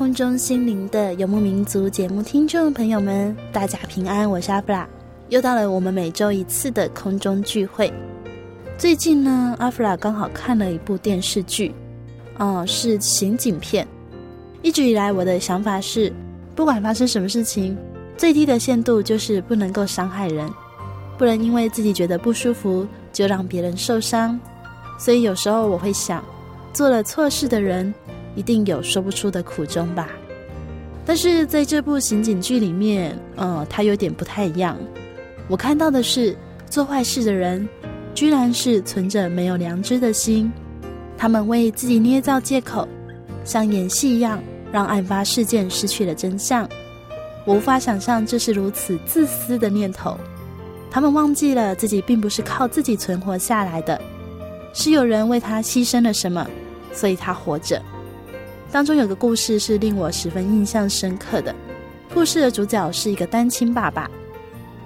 空中，心灵的游牧民族节目听众朋友们，大家平安，我是阿弗拉，又到了我们每周一次的空中聚会。最近呢，阿弗拉刚好看了一部电视剧，哦，是刑警片。一直以来，我的想法是，不管发生什么事情，最低的限度就是不能够伤害人，不能因为自己觉得不舒服就让别人受伤。所以有时候我会想，做了错事的人。一定有说不出的苦衷吧，但是在这部刑警剧里面，呃，它有点不太一样。我看到的是，做坏事的人，居然是存着没有良知的心，他们为自己捏造借口，像演戏一样，让案发事件失去了真相。我无法想象这是如此自私的念头。他们忘记了自己并不是靠自己存活下来的，是有人为他牺牲了什么，所以他活着。当中有个故事是令我十分印象深刻的。故事的主角是一个单亲爸爸，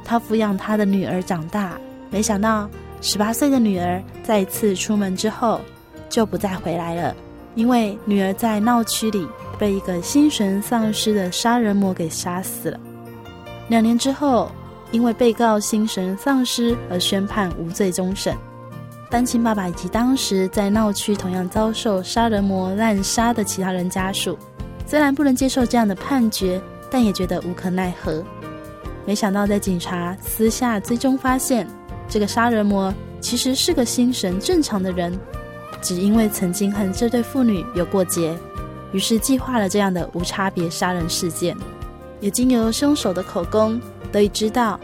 他抚养他的女儿长大，没想到十八岁的女儿再一次出门之后就不再回来了，因为女儿在闹区里被一个心神丧失的杀人魔给杀死了。两年之后，因为被告心神丧失而宣判无罪终审。单亲爸爸以及当时在闹区同样遭受杀人魔滥杀的其他人家属，虽然不能接受这样的判决，但也觉得无可奈何。没想到在警察私下追踪发现，这个杀人魔其实是个心神正常的人，只因为曾经和这对父女有过节，于是计划了这样的无差别杀人事件。也经由凶手的口供得以知道，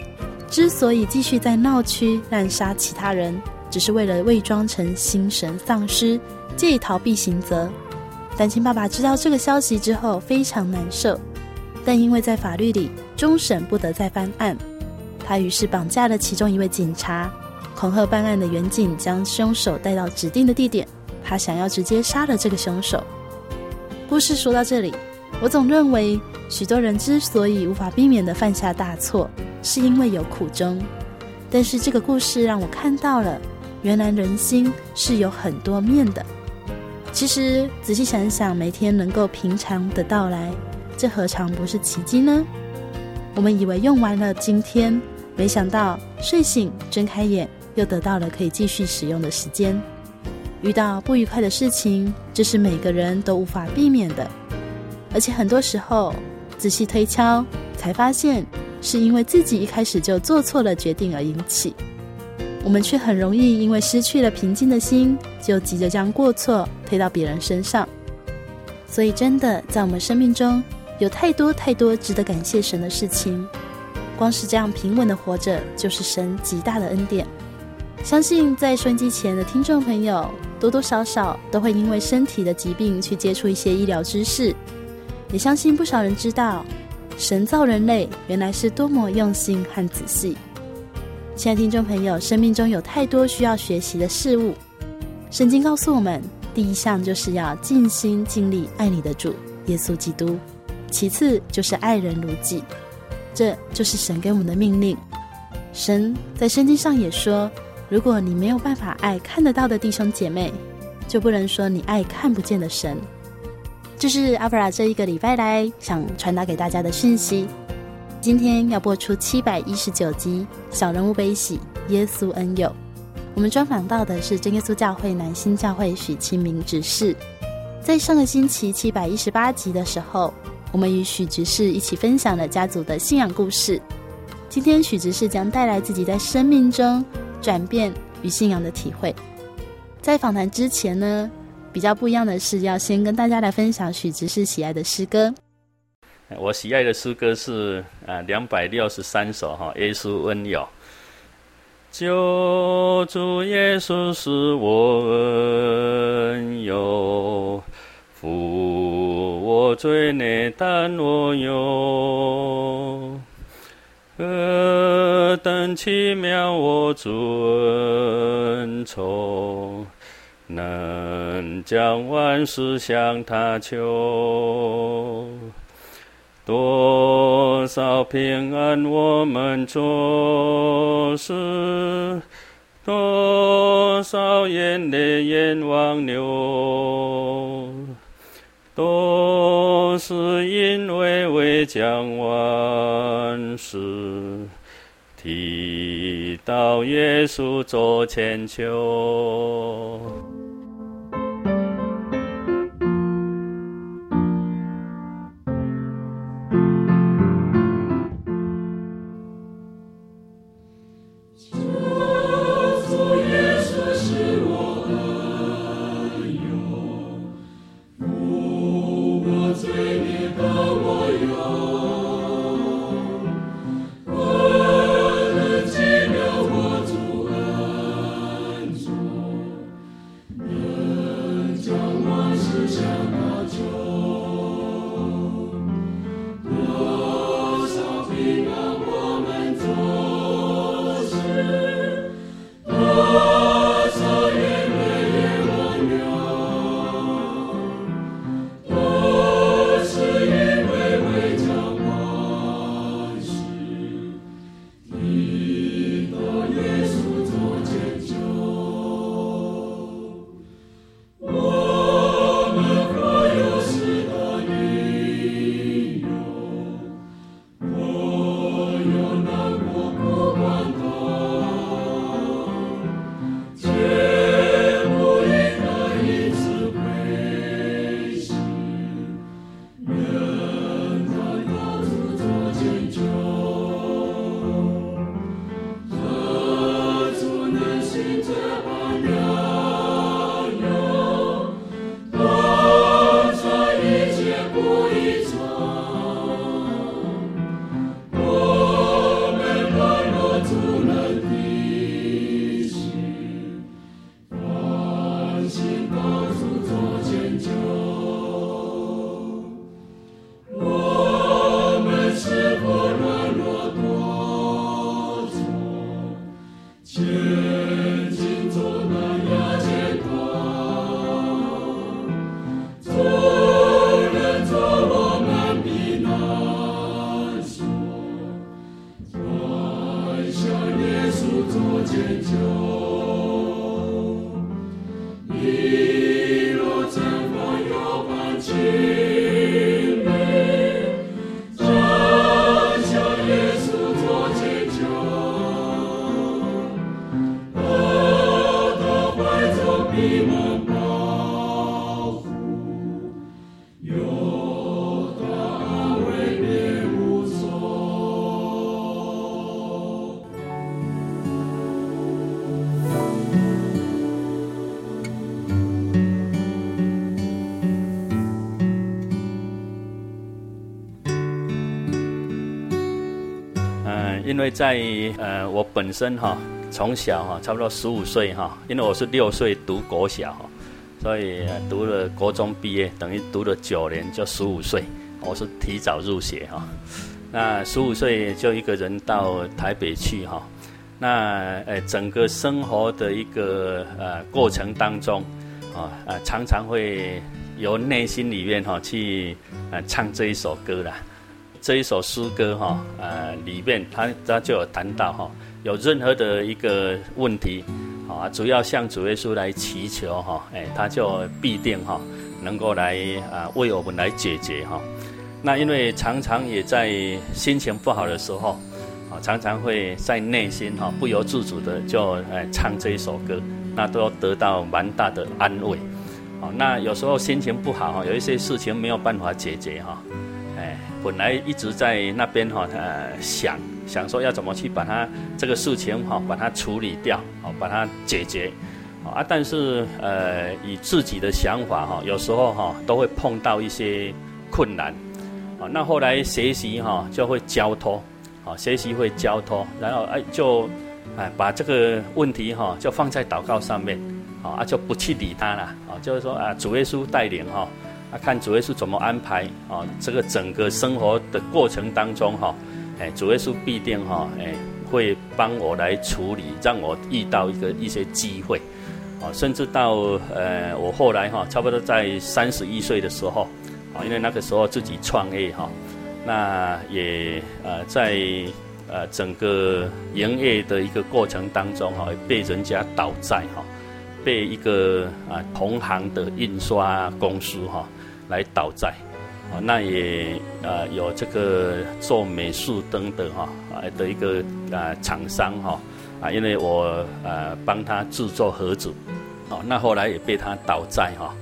之所以继续在闹区滥杀其他人。只是为了伪装成心神丧失，借以逃避刑责。单亲爸爸知道这个消息之后非常难受，但因为在法律里终审不得再翻案，他于是绑架了其中一位警察，恐吓办案的远警将凶手带到指定的地点，他想要直接杀了这个凶手。故事说到这里，我总认为许多人之所以无法避免的犯下大错，是因为有苦衷。但是这个故事让我看到了。原来人心是有很多面的。其实仔细想想，每天能够平常的到来，这何尝不是奇迹呢？我们以为用完了今天，没想到睡醒睁开眼，又得到了可以继续使用的时间。遇到不愉快的事情，这是每个人都无法避免的。而且很多时候，仔细推敲，才发现是因为自己一开始就做错了决定而引起。我们却很容易因为失去了平静的心，就急着将过错推到别人身上。所以，真的在我们生命中有太多太多值得感谢神的事情。光是这样平稳的活着，就是神极大的恩典。相信在收音机前的听众朋友，多多少少都会因为身体的疾病去接触一些医疗知识。也相信不少人知道，神造人类原来是多么用心和仔细。亲爱的听众朋友，生命中有太多需要学习的事物。圣经告诉我们，第一项就是要尽心尽力爱你的主耶稣基督。其次就是爱人如己，这就是神给我们的命令。神在圣经上也说，如果你没有办法爱看得到的弟兄姐妹，就不能说你爱看不见的神。这是阿弗拉这一个礼拜来想传达给大家的讯息。今天要播出七百一十九集《小人物悲喜》，耶稣恩友。我们专访到的是真耶稣教会南新教会许清明执事。在上个星期七百一十八集的时候，我们与许执事一起分享了家族的信仰故事。今天许执事将带来自己在生命中转变与信仰的体会。在访谈之前呢，比较不一样的是，要先跟大家来分享许执事喜爱的诗歌。我喜爱的诗歌是啊两百六十三首哈，耶稣恩友。救主耶稣是我恩友，负我罪孽担我忧。何等奇妙我主恩宠，能将万事向他求。多少平安我们坐视，多少眼泪眼汪流。都是因为未将万事提到耶稣做前求。在呃，我本身哈，从小哈，差不多十五岁哈，因为我是六岁读国小哈，所以读了国中毕业，等于读了九年，就十五岁，我是提早入学哈。那十五岁就一个人到台北去哈，那呃，整个生活的一个呃过程当中啊，呃，常常会由内心里面哈去呃唱这一首歌啦。这一首诗歌哈呃里面他他就有谈到哈，有任何的一个问题啊，主要向主耶稣来祈求哈，哎，他就必定哈能够来啊为我们来解决哈。那因为常常也在心情不好的时候啊，常常会在内心哈不由自主的就哎唱这一首歌，那都得到蛮大的安慰。哦，那有时候心情不好哈，有一些事情没有办法解决哈，哎，本来一直在那边哈，呃，想想说要怎么去把它这个事情哈，把它处理掉，哦，把它解决，啊，但是呃，以自己的想法哈，有时候哈都会碰到一些困难，啊，那后来学习哈就会交托，啊，学习会交托，然后哎就哎把这个问题哈就放在祷告上面。啊，就不去理他了。啊，就是说啊，主耶稣带领哈，啊，看主耶稣怎么安排啊，这个整个生活的过程当中哈，哎，主耶稣必定哈，哎，会帮我来处理，让我遇到一个一些机会，啊，甚至到呃，我后来哈，差不多在三十一岁的时候，啊，因为那个时候自己创业哈，那也呃在呃整个营业的一个过程当中哈，被人家倒债哈。被一个啊同行的印刷公司哈来倒债，啊那也呃有这个做美术灯的哈啊的一个啊厂商哈啊因为我呃帮他制作盒子，哦那后来也被他倒债哈，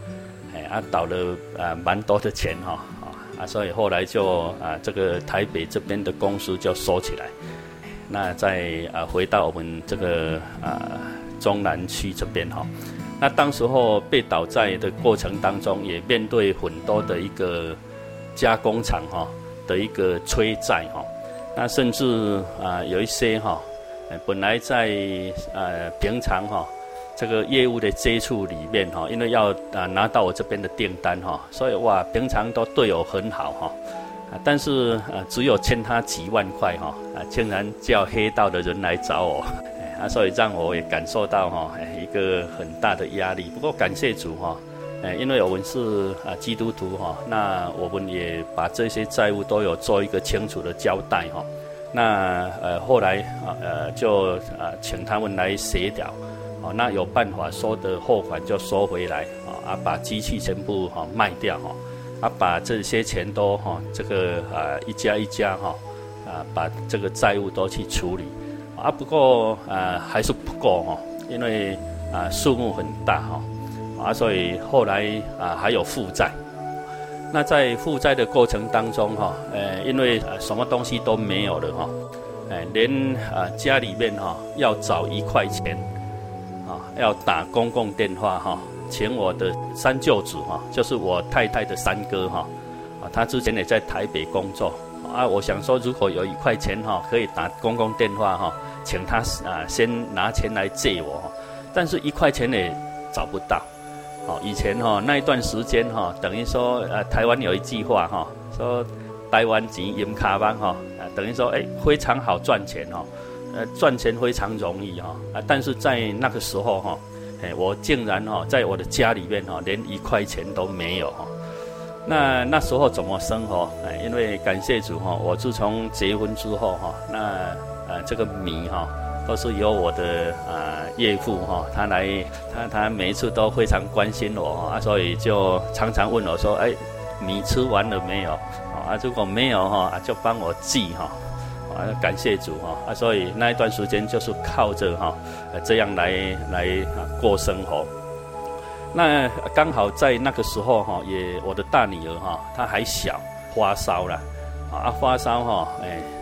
哎啊倒了啊蛮多的钱哈啊所以后来就啊这个台北这边的公司就收起来，那再啊回到我们这个啊。中南区这边哈，那当时候被倒债的过程当中，也面对很多的一个加工厂哈的一个催债哈，那甚至啊有一些哈，本来在呃平常哈这个业务的接触里面哈，因为要啊拿到我这边的订单哈，所以哇平常都对我很好哈，但是啊只有欠他几万块哈，啊竟然叫黑道的人来找我。啊，所以让我也感受到哈，一个很大的压力。不过感谢主哈，因为我们是啊基督徒哈，那我们也把这些债务都有做一个清楚的交代哈。那呃后来啊呃就啊请他们来协调，哦那有办法收的货款就收回来啊，啊把机器全部哈卖掉哈，啊把这些钱都哈这个啊一家一家哈啊把这个债务都去处理。啊，不过啊，还是不够哈，因为啊数目很大哈，啊，所以后来啊还有负债。那在负债的过程当中哈，呃，因为什么东西都没有了哈，哎，连啊家里面哈要找一块钱啊，要打公共电话哈，请我的三舅子哈，就是我太太的三哥哈，啊，他之前也在台北工作啊，我想说如果有一块钱哈，可以打公共电话哈。请他啊，先拿钱来借我，但是一块钱也找不到。哦，以前哈那一段时间哈，等于说呃，台湾有一句话哈，说台湾钱淹卡邦哈，等于说哎非常好赚钱哈，呃赚钱非常容易哈，啊但是在那个时候哈，哎我竟然哈在我的家里面哈连一块钱都没有哈，那那时候怎么生活？哎，因为感谢主哈，我自从结婚之后哈，那。呃，这个米哈都是由我的啊岳父哈，他来，他他每一次都非常关心我啊，所以就常常问我说，哎，米吃完了没有？啊，如果没有哈，就帮我寄哈，啊，感谢主哈，啊，所以那一段时间就是靠着哈，这样来来啊过生活。那刚好在那个时候哈，也我的大女儿哈，她还小，发烧了，啊，发烧哈，哎。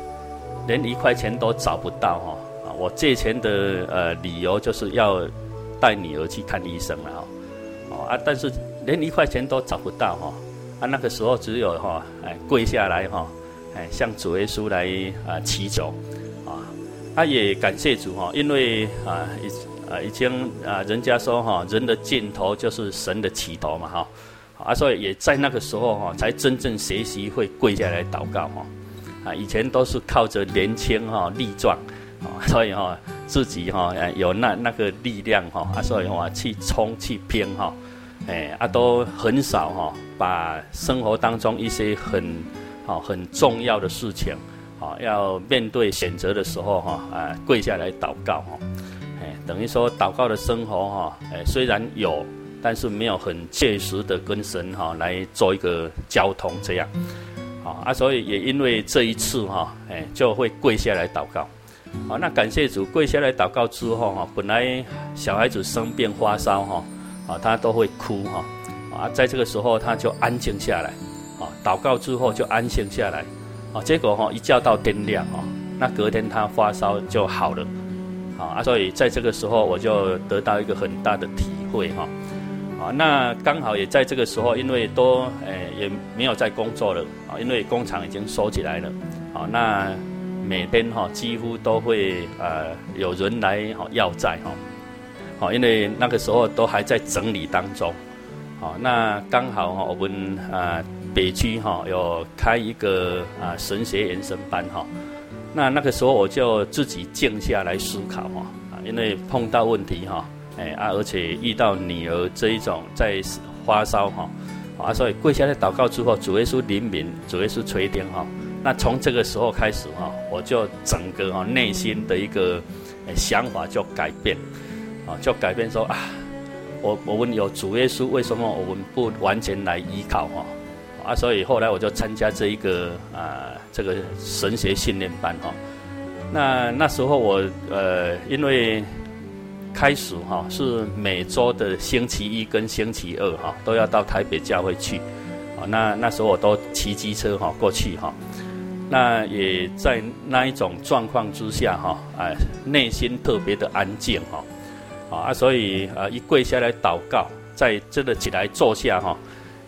连一块钱都找不到哈啊！我借钱的呃理由就是要带女儿去看医生了哈哦啊！但是连一块钱都找不到哈啊！那个时候只有哈哎跪下来哈哎向主耶稣来啊祈求啊！他也感谢主哈，因为啊已啊已经啊人家说哈人的尽头就是神的起头嘛哈啊！所以也在那个时候哈才真正学习会跪下来祷告哈。啊，以前都是靠着年轻哈力壮，啊，所以哈自己哈有那那个力量哈，啊，所以话去冲去拼哈，哎啊都很少哈，把生活当中一些很好很重要的事情，啊要面对选择的时候哈啊跪下来祷告哈，哎等于说祷告的生活哈，哎虽然有，但是没有很切实的跟神哈来做一个交通这样，啊所以也因为这一次哈，哎就会跪下来祷告。好，那感谢主，跪下来祷告之后哈，本来小孩子生病发烧哈，啊，他都会哭哈，啊，在这个时候他就安静下来，啊，祷告之后就安静下来，啊，结果哈一觉到天亮啊，那隔天他发烧就好了，啊，所以在这个时候我就得到一个很大的体会哈，那刚好也在这个时候，因为都诶也没有在工作了，啊，因为工厂已经收起来了，啊，那。每天哈几乎都会呃有人来哈要债哈，好，因为那个时候都还在整理当中，好，那刚好哈我们啊北区哈有开一个啊神学延伸班哈，那那个时候我就自己静下来思考哈，啊因为碰到问题哈，哎啊而且遇到女儿这一种在发烧哈，啊所以跪下来祷告之后，主耶稣怜悯，主耶稣垂听哈。那从这个时候开始哈，我就整个哈内心的一个想法就改变，啊，就改变说啊，我我们有主耶稣，为什么我们不完全来依靠哈？啊，所以后来我就参加这一个啊这个神学训练班哈。那那时候我呃因为开始哈是每周的星期一跟星期二哈都要到台北教会去，啊，那那时候我都骑机车哈过去哈。那也在那一种状况之下哈，哎，内心特别的安静哈，啊，所以啊，一跪下来祷告，在真的起来坐下哈，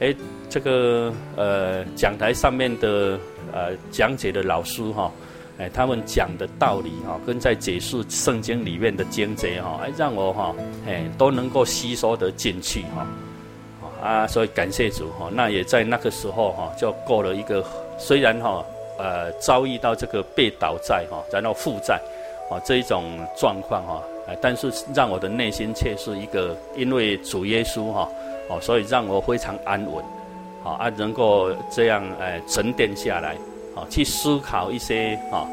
哎，这个呃讲台上面的呃讲解的老师哈，哎，他们讲的道理哈，跟在解释圣经里面的经节哈，哎，让我哈，哎，都能够吸收得进去哈，啊，所以感谢主哈，那也在那个时候哈，就过了一个虽然哈。呃，遭遇到这个被倒债哈，然后负债，啊这一种状况哈，但是让我的内心却是一个，因为主耶稣哈，哦，所以让我非常安稳，啊，能够这样哎沉淀下来，去思考一些啊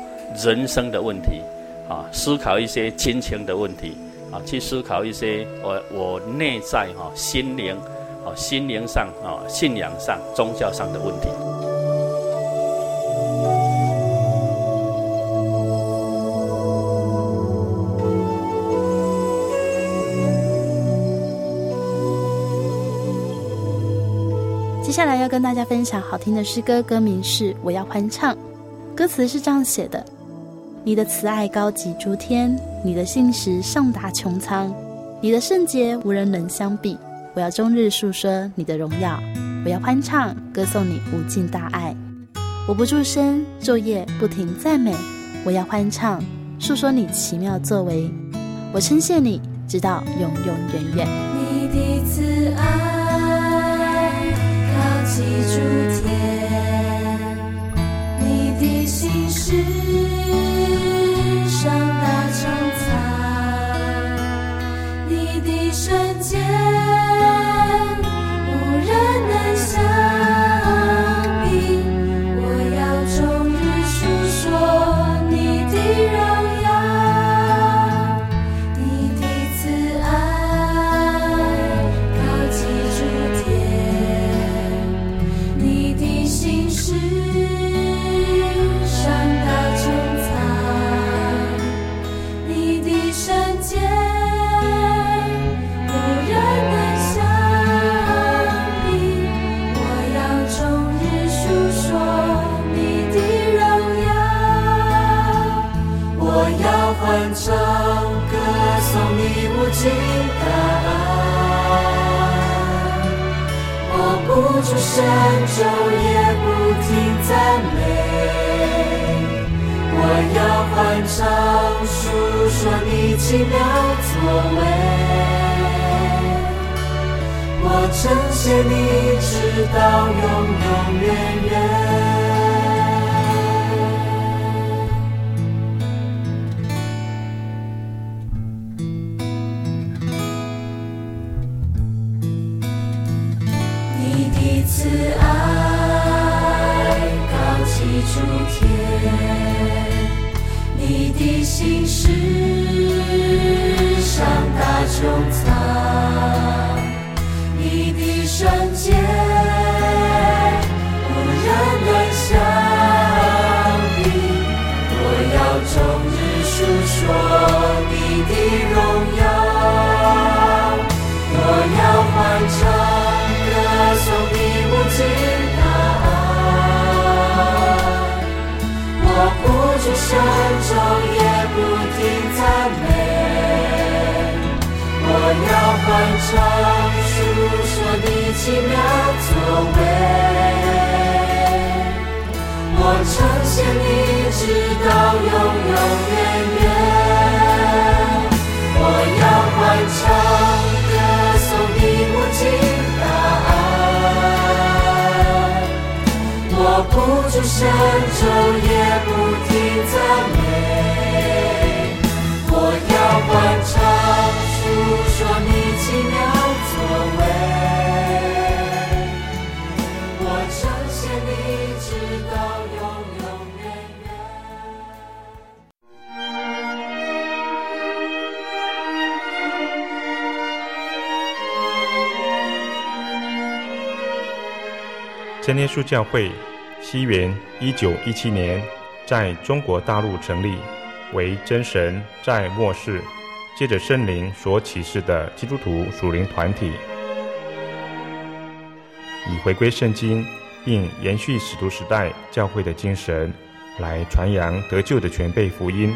人生的问题，啊，思考一些亲情的问题，啊，去思考一些我我内在哈心灵，啊心灵上啊信仰上宗教上的问题。下来要跟大家分享好听的诗歌，歌名是《我要欢唱》，歌词是这样写的：你的慈爱高及诸天，你的信实上达穹苍，你的圣洁无人能相比。我要终日述说你的荣耀，我要欢唱，歌颂你无尽大爱。我不住声，昼夜不停赞美。我要欢唱，述说你奇妙作为。我称谢你，直到永永远远。记住声昼夜不停赞美，我要欢唱诉说你奇妙作为。我称谢你，直到永永远远。心事上大穹苍，你的圣洁无人能相比。我要终日述说你的荣耀，我要欢唱歌颂你无尽。我不住声中，不停赞美。我要欢唱，述说你奇妙作为。我称谢你，直到永永远远。我要欢唱，歌颂你无尽大爱。我不住声中，也我要欢唱，诉说你奇妙作为，我称谢你，直到永永远远。真耶书教会西元一九一七年在中国大陆成立。为真神在末世借着圣灵所启示的基督徒属灵团体，以回归圣经并延续使徒时代教会的精神，来传扬得救的全辈福音。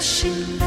听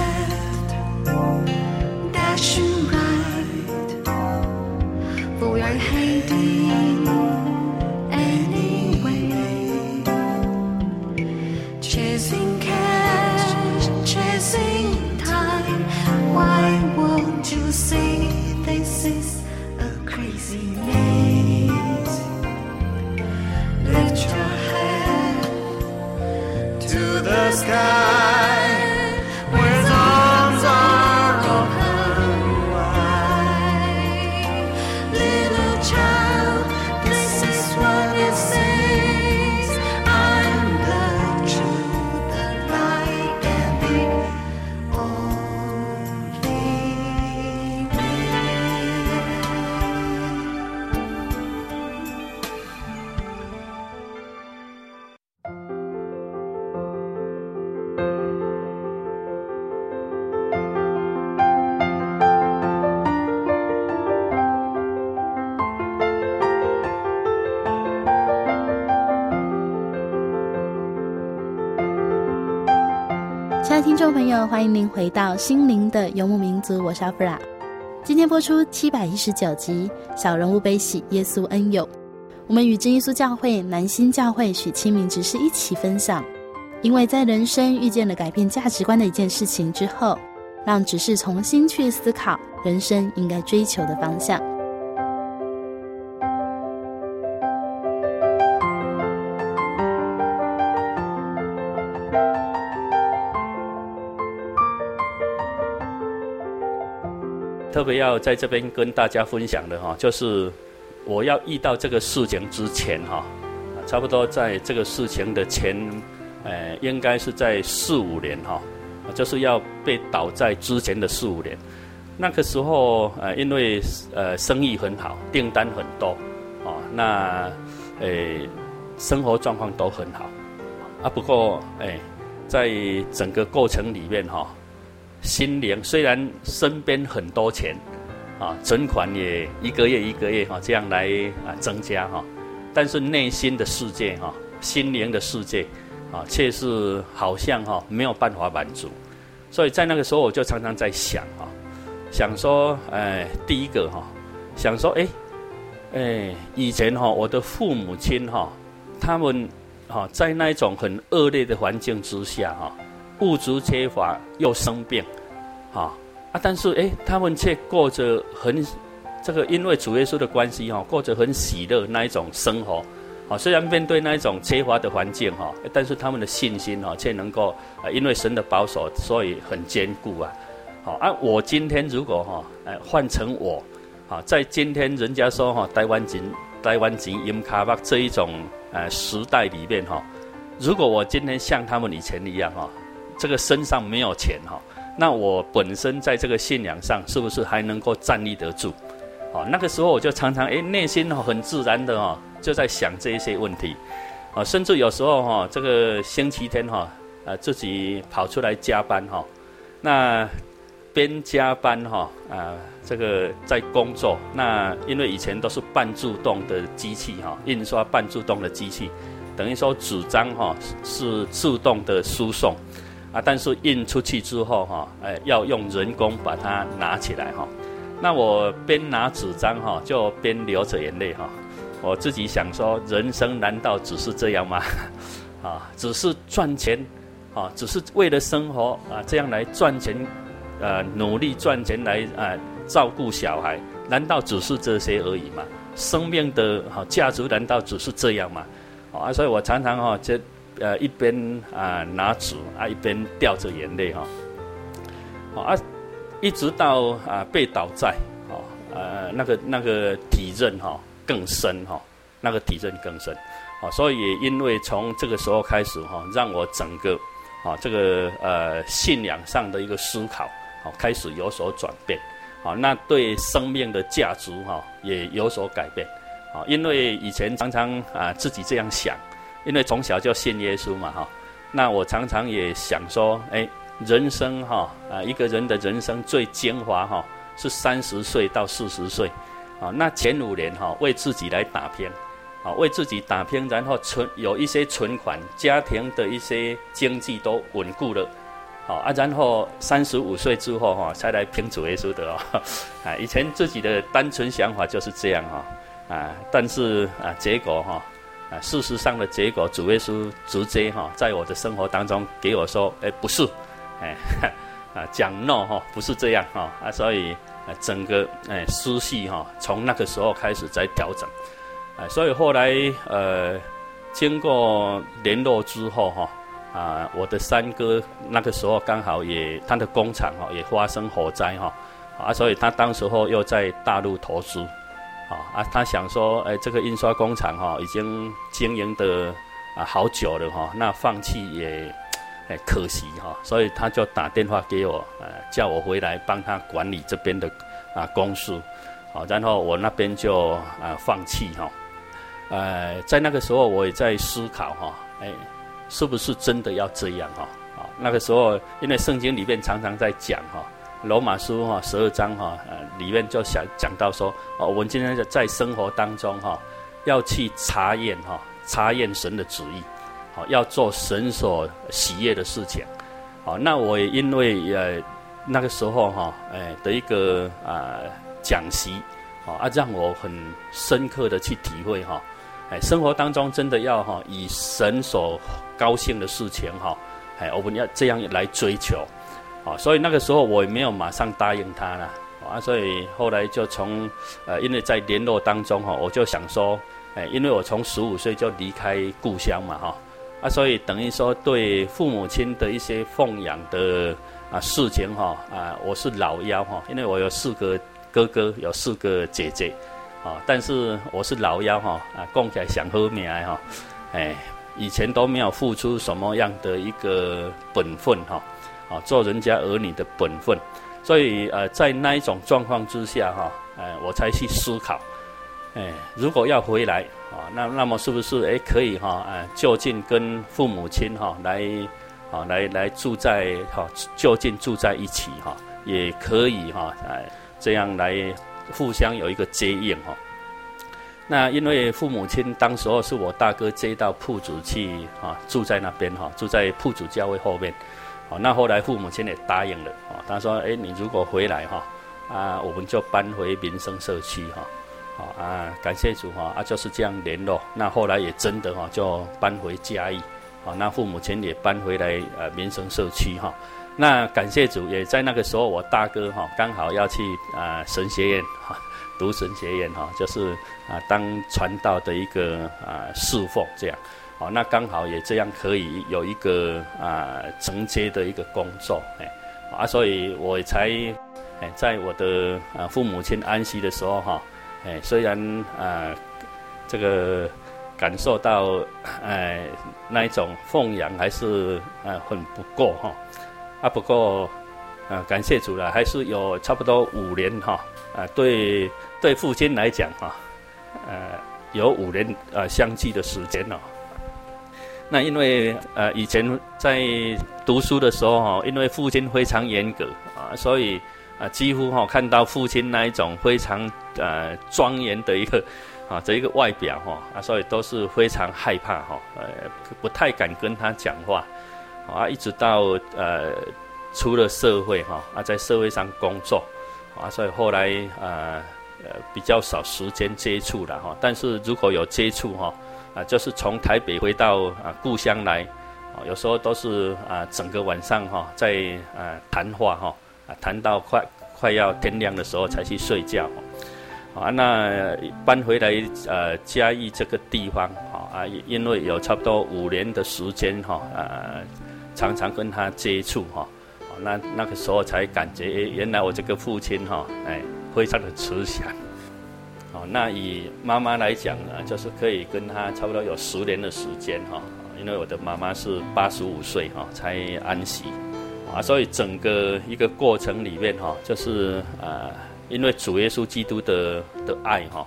欢迎您回到《心灵的游牧民族》，我是阿弗拉。今天播出七百一十九集《小人物悲喜，耶稣恩友》。我们与真耶稣教会南新教会许清明执事一起分享，因为在人生遇见了改变价值观的一件事情之后，让执事重新去思考人生应该追求的方向。特别要在这边跟大家分享的哈，就是我要遇到这个事情之前哈，差不多在这个事情的前，呃，应该是在四五年哈，就是要被倒在之前的四五年，那个时候呃，因为呃生意很好，订单很多，哦，那呃生活状况都很好，啊，不过哎，在整个过程里面哈，心灵虽然身边很多钱。啊，存款也一个月一个月哈，这样来啊增加哈，但是内心的世界哈，心灵的世界啊，却是好像哈没有办法满足，所以在那个时候我就常常在想哈，想说哎，第一个哈，想说哎，哎，以前哈我的父母亲哈，他们哈在那一种很恶劣的环境之下哈，物质缺乏又生病，哈。啊，但是哎，他们却过着很这个，因为主耶稣的关系哈，过着很喜乐那一种生活。啊，虽然面对那一种缺乏的环境哈，但是他们的信心哈，却能够啊，因为神的保守，所以很坚固啊。好啊，我今天如果哈，哎，换成我，啊，在今天人家说哈，台湾人台湾钱淹脚目这一种呃时代里面哈，如果我今天像他们以前一样哈，这个身上没有钱哈。那我本身在这个信仰上是不是还能够站立得住？哦，那个时候我就常常诶，内心很自然的哦，就在想这一些问题，啊，甚至有时候哈，这个星期天哈，啊，自己跑出来加班哈，那边加班哈，啊，这个在工作，那因为以前都是半自动的机器哈，印刷半自动的机器，等于说纸张哈是自动的输送。啊，但是印出去之后哈，哎，要用人工把它拿起来哈。那我边拿纸张哈，就边流着眼泪哈。我自己想说，人生难道只是这样吗？啊，只是赚钱，啊，只是为了生活啊，这样来赚钱，呃，努力赚钱来啊照顾小孩，难道只是这些而已吗？生命的哈价值难道只是这样吗？啊，所以我常常哈这。呃，一边啊拿纸啊，一边掉着眼泪哈，好啊，一直到啊被倒在，哦，呃那个那个体认哈更深哈，那个体认更深，啊，所以也因为从这个时候开始哈，让我整个啊这个呃信仰上的一个思考，好开始有所转变，好，那对生命的价值哈也有所改变，啊，因为以前常常啊自己这样想。因为从小就信耶稣嘛，哈，那我常常也想说，哎，人生哈啊，一个人的人生最精华哈是三十岁到四十岁，啊，那前五年哈为自己来打拼，啊，为自己打拼，然后存有一些存款，家庭的一些经济都稳固了，好啊，然后三十五岁之后哈才来拼主耶稣的哦，啊，以前自己的单纯想法就是这样哈，啊，但是啊结果哈。啊，事实上的结果，主耶稣直接哈，在我的生活当中给我说，哎，不是，哎，啊，讲 no 哈，不是这样哈，啊，所以，整个哎思绪哈，从那个时候开始在调整，啊，所以后来呃，经过联络之后哈，啊，我的三哥那个时候刚好也他的工厂哈也发生火灾哈，啊，所以他当时候又在大陆投资。啊，他想说，哎，这个印刷工厂哈，已经经营的啊好久了哈，那放弃也哎可惜哈，所以他就打电话给我，呃，叫我回来帮他管理这边的啊公司，好，然后我那边就啊放弃哈，呃，在那个时候我也在思考哈，哎，是不是真的要这样哈？啊，那个时候因为圣经里面常常在讲哈。罗马书哈十二章哈呃里面就想讲到说哦，我们今天在生活当中哈要去查验哈查验神的旨意，好要做神所喜悦的事情，好那我也因为呃那个时候哈哎的一个啊讲习啊让我很深刻的去体会哈哎生活当中真的要哈以神所高兴的事情哈哎我们要这样来追求。啊，所以那个时候我也没有马上答应他了，啊，所以后来就从，呃，因为在联络当中哈，我就想说，哎，因为我从十五岁就离开故乡嘛，哈，啊，所以等于说对父母亲的一些奉养的啊事情哈，啊，我是老幺哈，因为我有四个哥哥，有四个姐姐，啊，但是我是老幺哈啊，讲起来想好命哈，哎，以前都没有付出什么样的一个本分哈，啊，做人家儿女的本分，所以呃，在那一种状况之下哈，哎，我才去思考，哎，如果要回来啊，那那么是不是哎可以哈，哎，就近跟父母亲哈来。啊，来来住在哈，就近住在一起哈，也可以哈，哎，这样来互相有一个接应哈。那因为父母亲当时候是我大哥接到铺主去啊，住在那边哈，住在铺主教会后面。好，那后来父母亲也答应了啊，他说：“哎，你如果回来哈，啊，我们就搬回民生社区哈。”好啊，感谢主哈，啊，就是这样联络。那后来也真的哈，就搬回嘉义。好，那父母亲也搬回来呃民生社区哈。那感谢主，也在那个时候，我大哥哈刚好要去啊神学院哈读神学院哈，就是啊当传道的一个啊侍奉这样。好，那刚好也这样可以有一个啊承接的一个工作哎啊，所以我才哎在我的啊父母亲安息的时候哈哎虽然啊这个。感受到，哎，那一种奉养还是呃很不够哈，啊不过，呃感谢主了，还是有差不多五年哈，啊对对父亲来讲哈，呃有五年呃相继的时间了。那因为呃以前在读书的时候哈，因为父亲非常严格啊，所以啊几乎哈看到父亲那一种非常呃庄严的一个。啊，这一个外表哈啊，所以都是非常害怕哈，呃，不太敢跟他讲话，啊，一直到呃出了社会哈啊，在社会上工作，啊，所以后来呃呃比较少时间接触了哈，但是如果有接触哈，啊就是从台北回到啊故乡来，啊，有时候都是啊整个晚上哈在啊谈话哈啊谈到快快要天亮的时候才去睡觉。啊，那搬回来呃嘉义这个地方，哈啊，因为有差不多五年的时间哈，啊，常常跟他接触哈，那那个时候才感觉，原来我这个父亲哈，哎，非常的慈祥。那以妈妈来讲呢，就是可以跟他差不多有十年的时间哈，因为我的妈妈是八十五岁哈才安息，啊，所以整个一个过程里面哈，就是呃。因为主耶稣基督的的爱哈，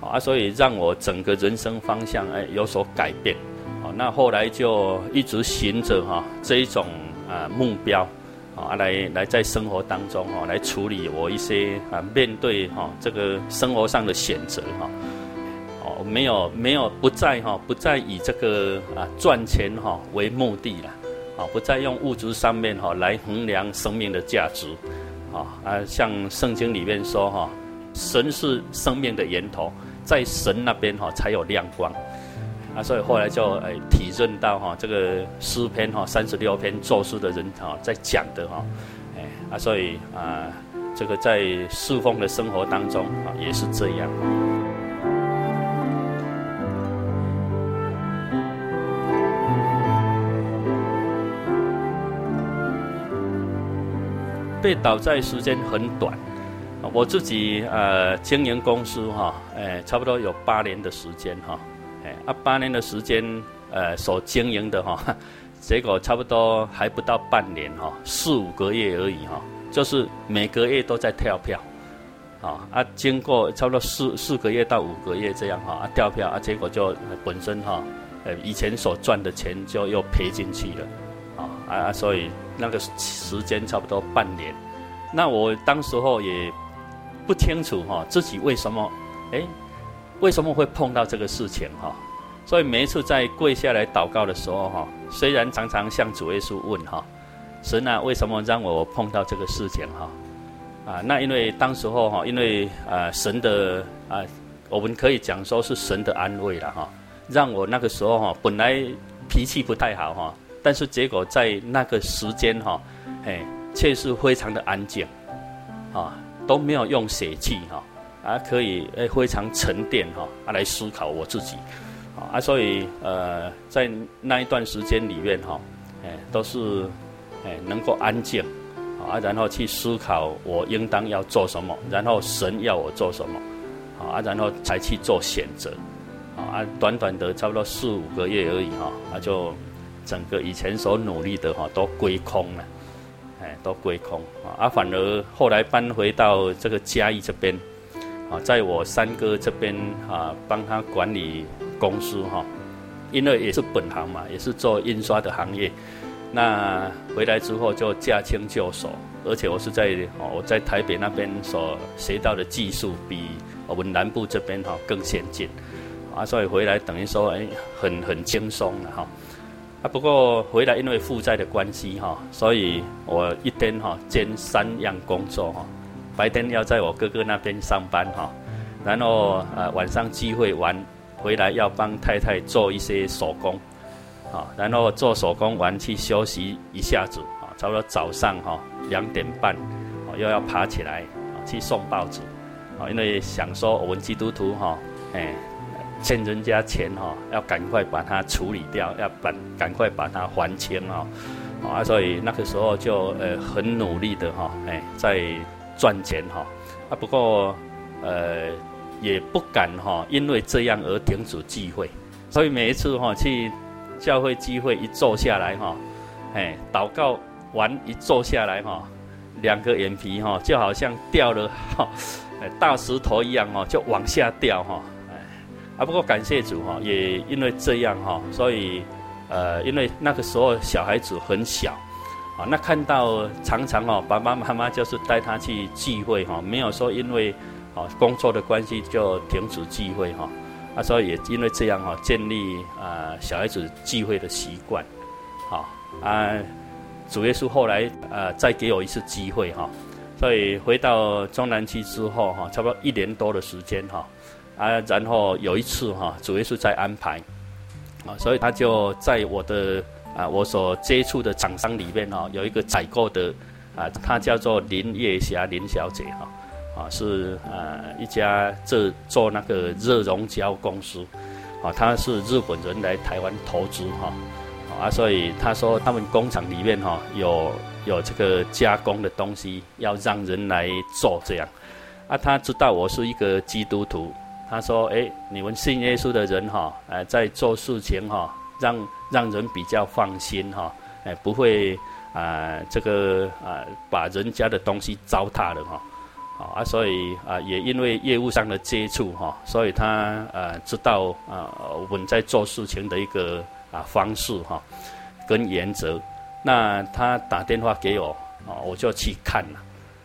啊，所以让我整个人生方向哎有所改变，啊，那后来就一直循着哈这一种啊目标，啊来来在生活当中哈来处理我一些啊面对哈这个生活上的选择哈，哦没有没有不再哈不再以这个啊赚钱哈为目的了，啊不再用物质上面哈来衡量生命的价值。啊啊，像圣经里面说哈，神是生命的源头，在神那边哈才有亮光，啊，所以后来就诶体认到哈这个诗篇哈三十六篇作诗的人哈在讲的哈，哎啊，所以啊这个在侍奉的生活当中啊也是这样。被倒债时间很短，我自己呃经营公司哈，哎差不多有八年的时间哈，哎啊八年的时间呃所经营的哈，结果差不多还不到半年哈，四五个月而已哈，就是每个月都在跳票，啊啊经过差不多四四个月到五个月这样哈啊跳票啊，结果就本身哈，呃以前所赚的钱就又赔进去了。啊啊，所以那个时间差不多半年，那我当时候也不清楚哈，自己为什么，哎，为什么会碰到这个事情哈？所以每一次在跪下来祷告的时候哈，虽然常常向主耶稣问哈，神啊，为什么让我碰到这个事情哈？啊，那因为当时候哈，因为啊神的啊，我们可以讲说是神的安慰了哈，让我那个时候哈，本来脾气不太好哈。但是结果在那个时间哈，哎，却是非常的安静，啊，都没有用血气哈，啊，可以哎非常沉淀哈，啊来思考我自己，啊，所以呃，在那一段时间里面哈，哎，都是哎能够安静，啊，然后去思考我应当要做什么，然后神要我做什么，啊，然后才去做选择，啊，短短的差不多四五个月而已哈，啊，就整个以前所努力的哈都归空了，哎，都归空啊，反而后来搬回到这个嘉义这边，啊，在我三哥这边啊帮他管理公司哈，因为也是本行嘛，也是做印刷的行业，那回来之后就驾轻就熟，而且我是在我在台北那边所学到的技术比。我们南部这边哈更先进，啊，所以回来等于说哎，很很轻松了哈。啊，不过回来因为负债的关系哈，所以我一天哈兼三样工作哈，白天要在我哥哥那边上班哈，然后呃晚上聚会完回来要帮太太做一些手工，啊，然后做手工完去休息一下子啊，差不多早上哈两点半，又要爬起来啊去送报纸。啊，因为想说我们基督徒哈，哎，欠人家钱哈，要赶快把它处理掉，要把赶快把它还清啊，啊，所以那个时候就呃很努力的哈，哎，在赚钱哈，啊，不过呃也不敢哈，因为这样而停止聚会，所以每一次哈去教会聚会一坐下来哈，哎，祷告完一坐下来哈，两个眼皮哈就好像掉了哈。大石头一样哦，就往下掉哈，哎，啊，不过感谢主哈，也因为这样哈，所以，呃，因为那个时候小孩子很小，啊，那看到常常哦，爸爸妈妈就是带他去聚会哈，没有说因为啊工作的关系就停止聚会哈，啊，所以也因为这样哈，建立啊小孩子聚会的习惯，好啊，主耶稣后来呃再给我一次机会哈。所以回到中南区之后哈，差不多一年多的时间哈，啊，然后有一次哈，主耶稣在安排，啊，所以他就在我的啊，我所接触的厂商里面哈，有一个采购的啊，他叫做林月霞林小姐哈，啊，是啊一家这做那个热熔胶公司，啊，他是日本人来台湾投资哈，啊，所以他说他们工厂里面哈有。有这个加工的东西要让人来做这样，啊，他知道我是一个基督徒，他说：“哎，你们信耶稣的人哈，呃，在做事情哈，让让人比较放心哈，哎，不会啊，这个啊，把人家的东西糟蹋了哈，啊，所以啊，也因为业务上的接触哈，所以他呃知道啊，我们在做事情的一个啊方式哈，跟原则。”那他打电话给我，啊，我就去看了，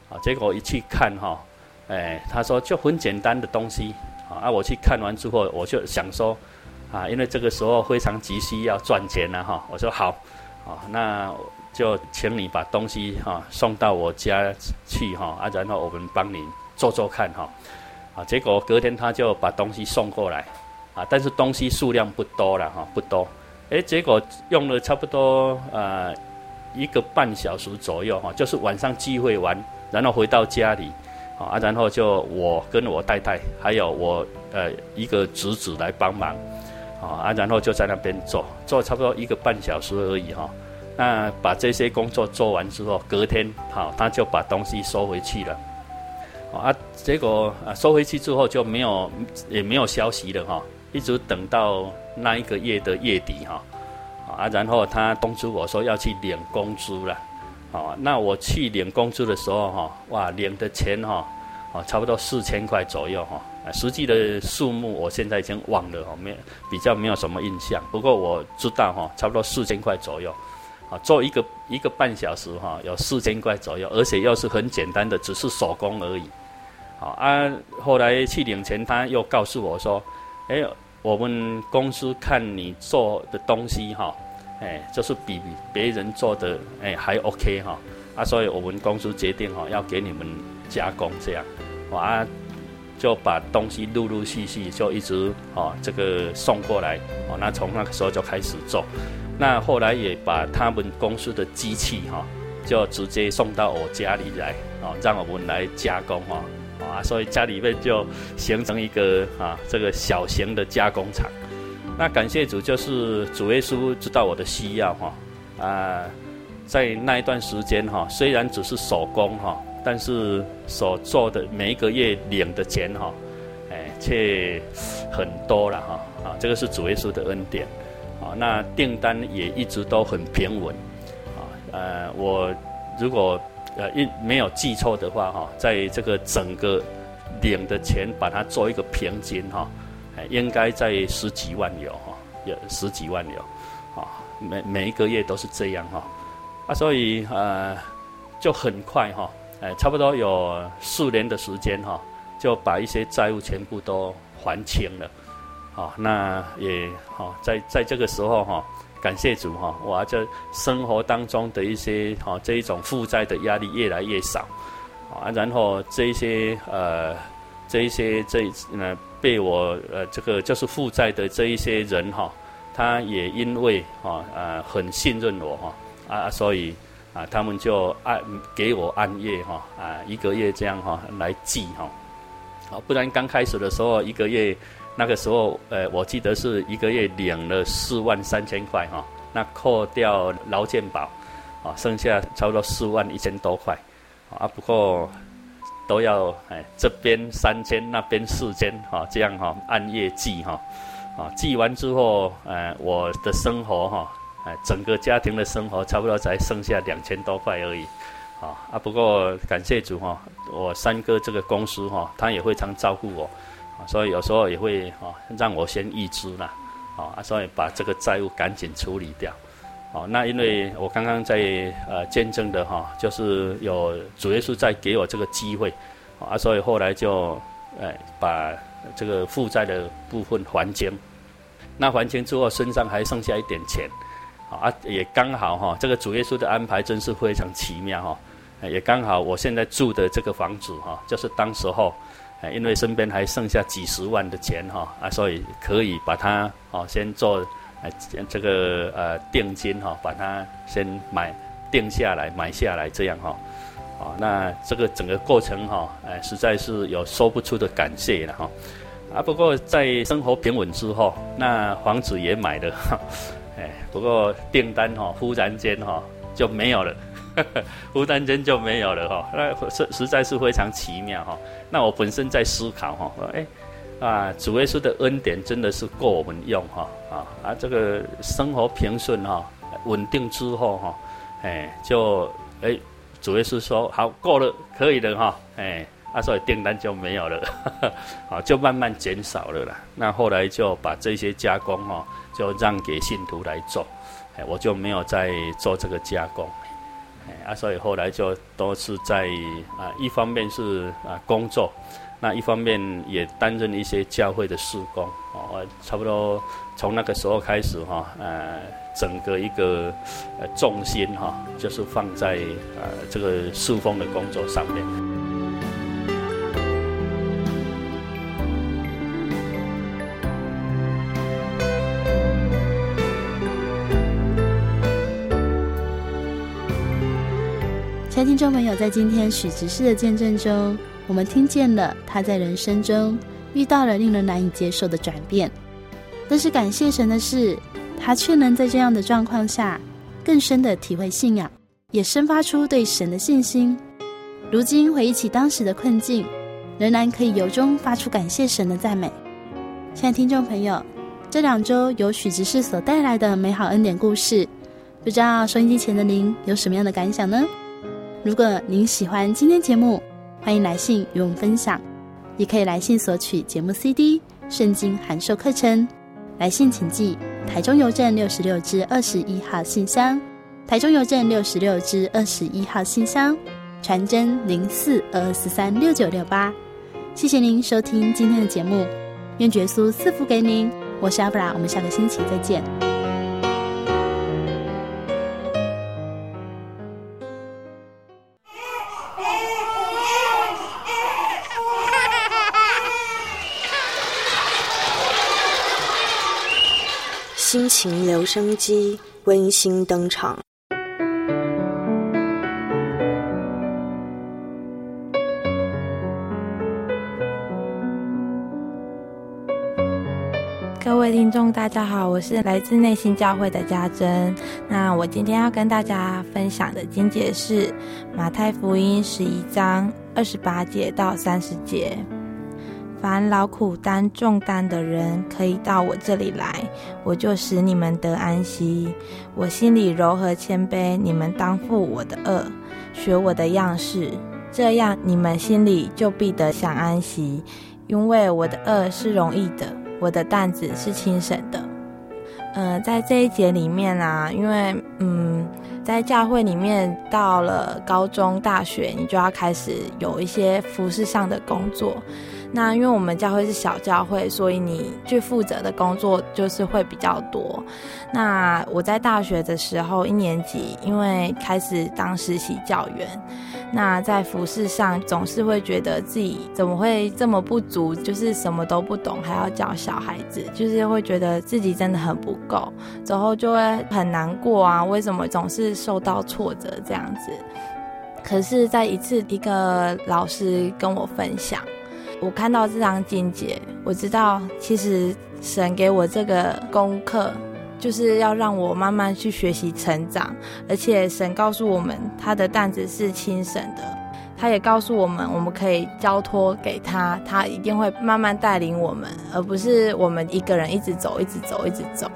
啊，结果一去看哈，哎，他说就很简单的东西，啊，我去看完之后，我就想说，啊，因为这个时候非常急需要赚钱了哈，我说好，啊，那就请你把东西哈送到我家去哈，啊，然后我们帮你做做看哈，啊，结果隔天他就把东西送过来，啊，但是东西数量不多了哈，不多。哎，结果用了差不多呃一个半小时左右哈，就是晚上聚会完，然后回到家里，啊，然后就我跟我太太还有我呃一个侄子来帮忙，啊，然后就在那边做，做差不多一个半小时而已哈。那把这些工作做完之后，隔天好，他就把东西收回去了，啊，结果啊收回去之后就没有也没有消息了哈。一直等到那一个月的月底哈，啊，然后他通知我说要去领工资了，啊，那我去领工资的时候哈，哇，领的钱哈，啊，差不多四千块左右哈，实际的数目我现在已经忘了哈，没比较没有什么印象，不过我知道哈，差不多四千块左右，啊，做一个一个半小时哈，有四千块左右，而且又是很简单的，只是手工而已，啊，啊，后来去领钱，他又告诉我说，哎。我们公司看你做的东西哈，哎，就是比别人做的哎还 OK 哈，啊，所以我们公司决定哈要给你们加工这样，啊，就把东西陆陆续续就一直哦这个送过来，哦，那从那个时候就开始做，那后来也把他们公司的机器哈就直接送到我家里来，哦，让我们来加工哈。啊，所以家里面就形成一个啊，这个小型的加工厂。那感谢主，就是主耶稣知道我的需要哈啊，在那一段时间哈，虽然只是手工哈，但是所做的每一个月领的钱哈，哎，却很多了哈啊，这个是主耶稣的恩典啊。那订单也一直都很平稳啊。呃，我如果呃一没有记错的话哈，在这个整个领的钱把它做一个平均哈，应该在十几万有哈，有十几万有啊，每每一个月都是这样哈啊，所以呃就很快哈。哎，差不多有四年的时间哈，就把一些债务全部都还清了，啊，那也好，在在这个时候哈，感谢主哈，我这生活当中的一些哈这一种负债的压力越来越少，啊，然后这一些呃这一些这呃被我呃这个就是负债的这一些人哈，他也因为哈呃很信任我哈啊，所以。啊，他们就按给我按月哈，啊，一个月这样哈来计哈，好，不然刚开始的时候一个月，那个时候呃，我记得是一个月领了四万三千块哈，那扣掉劳健保，啊，剩下差不多四万一千多块，啊，不过都要哎这边三千那边四千哈，这样哈按月计哈，啊，计完之后，呃，我的生活哈。哎，整个家庭的生活差不多才剩下两千多块而已，啊啊！不过感谢主哈，我三哥这个公司哈，他也非常照顾我，啊，所以有时候也会啊让我先预支啦，啊，所以把这个债务赶紧处理掉，啊，那因为我刚刚在呃见证的哈，就是有主耶稣在给我这个机会，啊，所以后来就哎把这个负债的部分还清，那还清之后身上还剩下一点钱。啊，也刚好哈，这个主耶稣的安排真是非常奇妙哈，也刚好我现在住的这个房子哈，就是当时候，因为身边还剩下几十万的钱哈，啊，所以可以把它哦先做，这个呃定金哈，把它先买定下来买下来这样哈，啊，那这个整个过程哈，哎，实在是有说不出的感谢了哈，啊，不过在生活平稳之后，那房子也买了。哎，不过订单哈，忽然间哈就没有了，忽然间就没有了哈，那实实在是非常奇妙哈。那我本身在思考哈，哎，啊，主耶稣的恩典真的是够我们用哈啊啊，这个生活平顺哈，稳定之后哈，哎，就哎，主耶稣说好够了，可以了哈，哎，啊，所以订单就没有了，啊，就慢慢减少了啦。那后来就把这些加工哈。就让给信徒来做，哎，我就没有再做这个加工，哎，啊，所以后来就都是在啊，一方面是啊工作，那一方面也担任一些教会的事工，哦，差不多从那个时候开始哈，呃，整个一个呃重心哈，就是放在呃这个侍奉的工作上面。朋友，在今天许执事的见证中，我们听见了他在人生中遇到了令人难以接受的转变，但是感谢神的是，他却能在这样的状况下更深的体会信仰，也生发出对神的信心。如今回忆起当时的困境，仍然可以由衷发出感谢神的赞美。亲爱的听众朋友，这两周由许执事所带来的美好恩典故事，不知道收音机前的您有什么样的感想呢？如果您喜欢今天节目，欢迎来信与我们分享，也可以来信索取节目 CD、圣经函授课程。来信请寄台中邮政六十六支二十一号信箱，台中邮政六十六支二十一号信箱，传真零四二二四三六九六八。谢谢您收听今天的节目，愿耶稣赐福给您。我是阿布拉，我们下个星期再见。心情留声机温馨登场。各位听众，大家好，我是来自内心教会的家珍。那我今天要跟大家分享的经节是马太福音十一章二十八节到三十节。凡劳苦担重担的人，可以到我这里来，我就使你们得安息。我心里柔和谦卑，你们当负我的轭，学我的样式，这样你们心里就必得享安息。因为我的轭是容易的，我的担子是轻省的。呃，在这一节里面啊，因为嗯。在教会里面，到了高中、大学，你就要开始有一些服饰上的工作。那因为我们教会是小教会，所以你去负责的工作就是会比较多。那我在大学的时候，一年级，因为开始当实习教员。那在服饰上总是会觉得自己怎么会这么不足，就是什么都不懂，还要教小孩子，就是会觉得自己真的很不够，之后就会很难过啊，为什么总是受到挫折这样子？可是，在一次一个老师跟我分享，我看到这张经节，我知道其实神给我这个功课。就是要让我慢慢去学习成长，而且神告诉我们，他的担子是轻省的，他也告诉我们，我们可以交托给他，他一定会慢慢带领我们，而不是我们一个人一直走，一直走，一直走。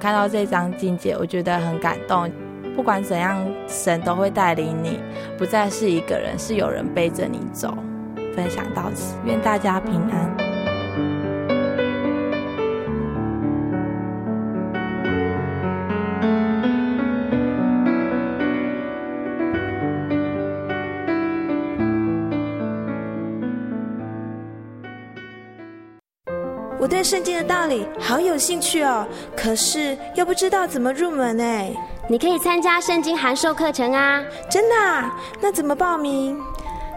看到这张经节，我觉得很感动。不管怎样，神都会带领你，不再是一个人，是有人背着你走。分享到此，愿大家平安。我对圣经的道理好有兴趣哦，可是又不知道怎么入门呢？你可以参加圣经函授课程啊！真的啊？那怎么报名？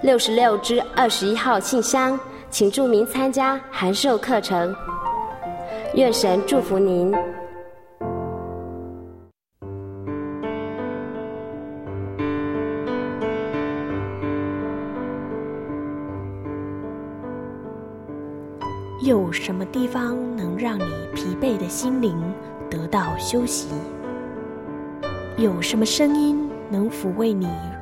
六十六支二十一号信箱，请注明参加函授课程。愿神祝福您。有什么地方能让你疲惫的心灵得到休息？有什么声音能抚慰你